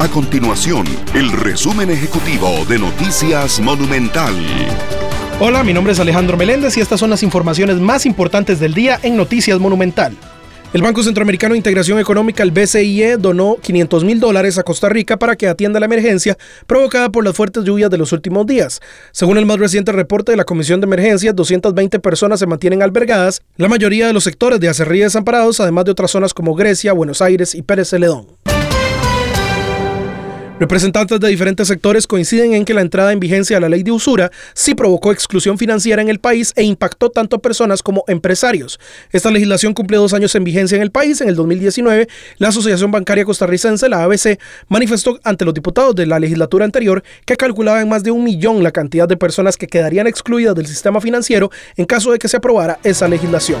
A continuación, el resumen ejecutivo de Noticias Monumental. Hola, mi nombre es Alejandro Meléndez y estas son las informaciones más importantes del día en Noticias Monumental. El Banco Centroamericano de Integración Económica, el BCIE, donó 500 mil dólares a Costa Rica para que atienda la emergencia provocada por las fuertes lluvias de los últimos días. Según el más reciente reporte de la Comisión de Emergencias, 220 personas se mantienen albergadas, la mayoría de los sectores de Acerrí desamparados, además de otras zonas como Grecia, Buenos Aires y Pérez Celedón. Representantes de diferentes sectores coinciden en que la entrada en vigencia de la ley de usura sí provocó exclusión financiera en el país e impactó tanto a personas como empresarios. Esta legislación cumplió dos años en vigencia en el país. En el 2019, la Asociación Bancaria Costarricense, la ABC, manifestó ante los diputados de la legislatura anterior que calculaba en más de un millón la cantidad de personas que quedarían excluidas del sistema financiero en caso de que se aprobara esa legislación.